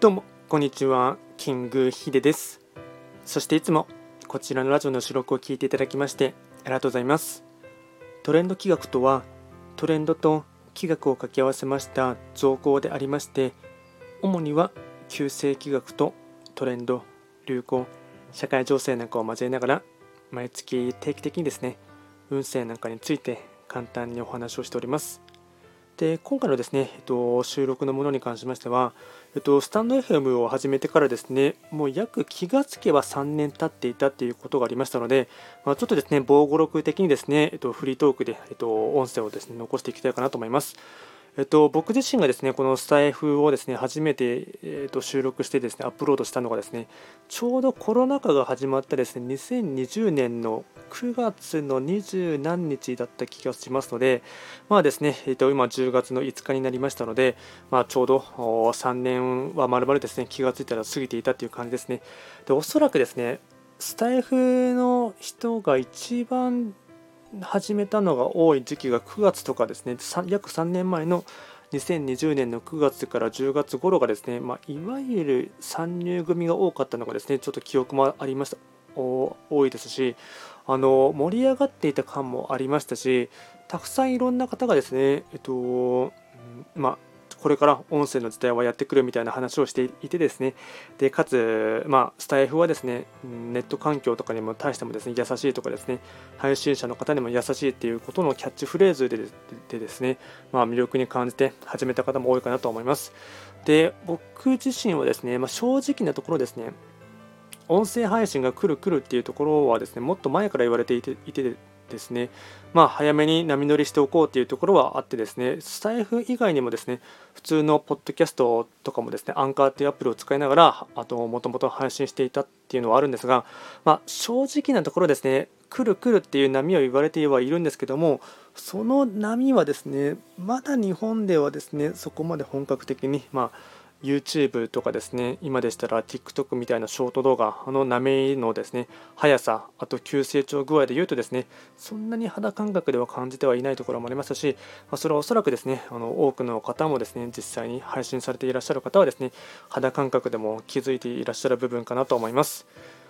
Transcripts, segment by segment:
どうもこんにちは。キングヒデです。そしていつもこちらのラジオの収録を聞いていただきましてありがとうございます。トレンド企画とはトレンドと企画を掛け合わせました造語でありまして主には旧世企画とトレンド流行社会情勢なんかを交えながら毎月定期的にですね運勢なんかについて簡単にお話をしております。で今回のですね、えっと、収録のものに関しましては、えっと、スタンド FM を始めてからですね、もう約気がつけば3年経っていたということがありましたので、まあ、ちょっとですね、防護録的にですね、えっと、フリートークで、えっと、音声をですね、残していきたいかなと思います。えっと、僕自身がですねこのスタイフをですね初めて、えっと、収録してですねアップロードしたのがですねちょうどコロナ禍が始まったですね2020年の9月の20何日だった気がしますので、まあですね、えっと、今10月の5日になりましたので、まあ、ちょうど3年はまるまるですね気がついたら過ぎていたという感じですね。でおそらくですねスタイフの人が一番始めたのが多い時期が9月とかですね、約3年前の2020年の9月から10月頃がですね、まあ、いわゆる参入組が多かったのがですね、ちょっと記憶もありました、多いですし、あの盛り上がっていた感もありましたし、たくさんいろんな方がですね、えっと、まあ、これから音声の時代はやってくるみたいな話をしていてですね。でかつ、まあ、スタイフはですねネット環境とかにも対してもですね優しいとかですね配信者の方にも優しいっていうことのキャッチフレーズででですね、まあ、魅力に感じて始めた方も多いかなと思います。で僕自身はですね、まあ、正直なところですね音声配信が来る来るっていうところはですねもっと前から言われていていてですね、まあ、早めに波乗りしておこうというところはあってですね、スタイフ以外にもですね、普通のポッドキャストとかもですね、アンカーっていうアプリを使いながら、あと、もともと配信していたっていうのはあるんですが、まあ、正直なところですね、来る来るっていう波を言われてはいるんですけども、その波はですね、まだ日本ではですね、そこまで本格的に、まあ、YouTube とかですね、今でしたら TikTok みたいなショート動画、あの波のですね、速さ、あと急成長具合で言うとですね、そんなに肌感覚では感じてはいないところもありますし、まそれはおそらくですね、あの多くの方もですね、実際に配信されていらっしゃる方はですね、肌感覚でも気づいていらっしゃる部分かなと思います。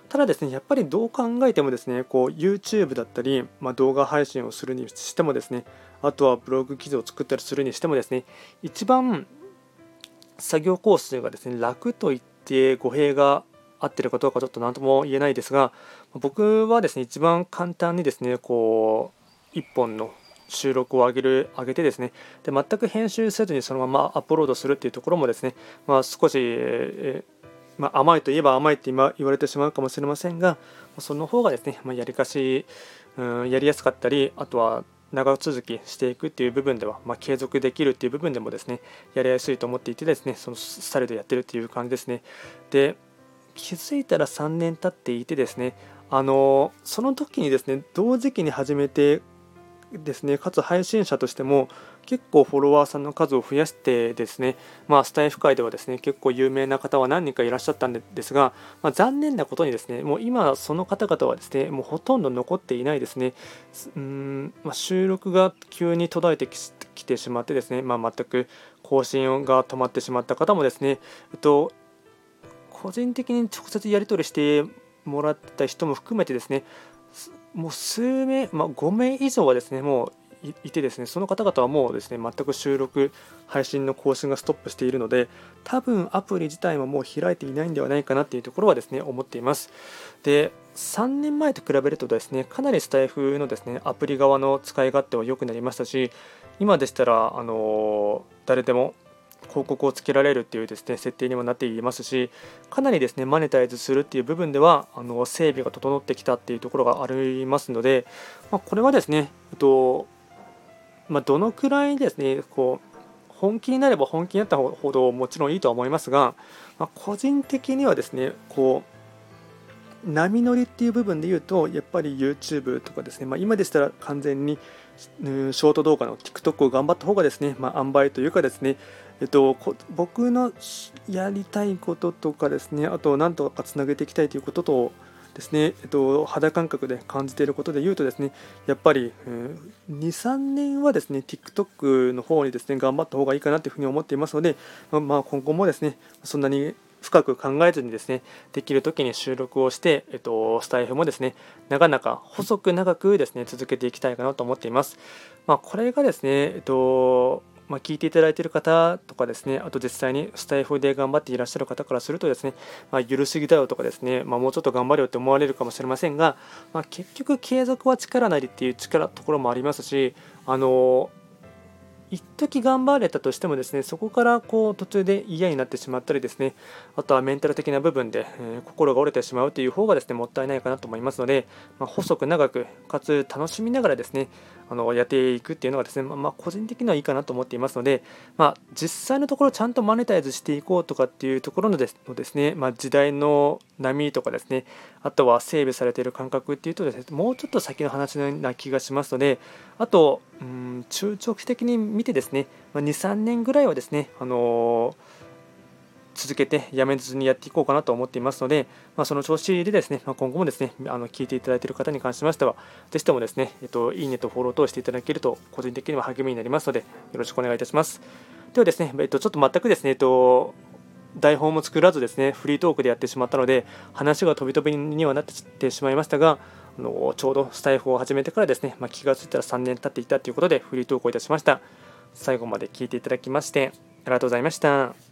ただですね、やっぱりどう考えてもですね、こう YouTube だったり、まあ、動画配信をするにしてもですね、あとはブログ記事を作ったりするにしてもですね、一番作業コースがですね楽と言って語弊が合ってるかどうかちょっと何とも言えないですが僕はですね一番簡単にですねこう1本の収録を上げる上げてですねで全く編集せずにそのままアップロードするっていうところもですね、まあ、少し、え、まあ、甘いといえば甘いって今言われてしまうかもしれませんがその方がですね、まあ、やりかし、うん、やりやすかったりあとは長続きしていくっていう部分では、まあ、継続できるっていう部分でもですねやりやすいと思っていてですねそのスタイルでやってるっていう感じですね。で気づいたら3年経っていてですねあのその時にですね同時期に始めてですねかつ配信者としても結構フォロワーさんの数を増やしてですね、まあ、スタイフ界ではですね結構有名な方は何人かいらっしゃったんですが、まあ、残念なことにですねもう今その方々はですねもうほとんど残っていないですね。うん、まあ、収録が急に途絶えてきてしまってですね、ま、全く更新が止まってしまった方もですね、えっと、個人的に直接やり取りしてもらった人も含めてですねもう数名、ま、5名以上はですねもういてですねその方々はもうですね全く収録配信の更新がストップしているので多分アプリ自体ももう開いていないんではないかなっていうところはですね思っています。で3年前と比べるとですねかなりスタイフのですねアプリ側の使い勝手は良くなりましたし今でしたらあの誰でも広告をつけられるっていうですね設定にもなっていますしかなりですねマネタイズするっていう部分ではあの整備が整ってきたっていうところがありますので、まあ、これはですね、えっとまあ、どのくらいですねこう本気になれば本気になったほどもちろんいいとは思いますが、まあ、個人的にはですねこう波乗りっていう部分で言うとやっぱり YouTube とかですね、まあ、今でしたら完全にショート動画の TikTok を頑張った方がですね、まあ、塩梅というかですね、えっと、僕のやりたいこととかですねあと何とかつなげていきたいということとですね、えっと、肌感覚で感じていることで言うとですね、やっぱり、えー、2、3年はですね、TikTok の方にですね、頑張った方がいいかなというふうに思っていますので、まあ、今後もですね、そんなに深く考えずにですね、できる時に収録をして、えっと、スタイフもですね、なかなか細く長くですね、続けていきたいかなと思っています。まあ、これがですね、えっと、まあ、聞いていただいている方とかですね、あと実際にスタイフで頑張っていらっしゃる方からするとですね、まあ、緩すぎだよとかですね、まあ、もうちょっと頑張れよって思われるかもしれませんが、まあ、結局継続は力なりっていう力ところもありますし、あの一時頑張れたとしてもですねそこからこう途中で嫌になってしまったりですねあとはメンタル的な部分で、えー、心が折れてしまうという方がですねもったいないかなと思いますので、まあ、細く長くかつ楽しみながらですねあのやっていくっていうのがですね、まあ、個人的にはいいかなと思っていますので、まあ、実際のところちゃんとマネタイズしていこうとかっていうところのですのですね、まあ、時代の波とかですねあとは整備されている感覚っていうとですねもうちょっと先の話な気がしますのであとうん中長期的に見てですね、まあ、23年ぐらいはですね、あのー続けてやめずにやっていこうかなと思っていますので、まあ、その調子でですね、まあ、今後もですねあの聞いていただいている方に関しましては、ぜひともですね、えっと、いいねとフォロー等していただけると、個人的には励みになりますので、よろしくお願いいたします。ではですね、えっと、ちょっと全くですね、えっと、台本も作らずですね、フリートークでやってしまったので、話が飛び飛びにはなってしまいましたが、のちょうどスタイフを始めてからですね、まあ、気がついたら3年経っていたということで、フリートークをいたしました。最後まで聞いていただきまして、ありがとうございました。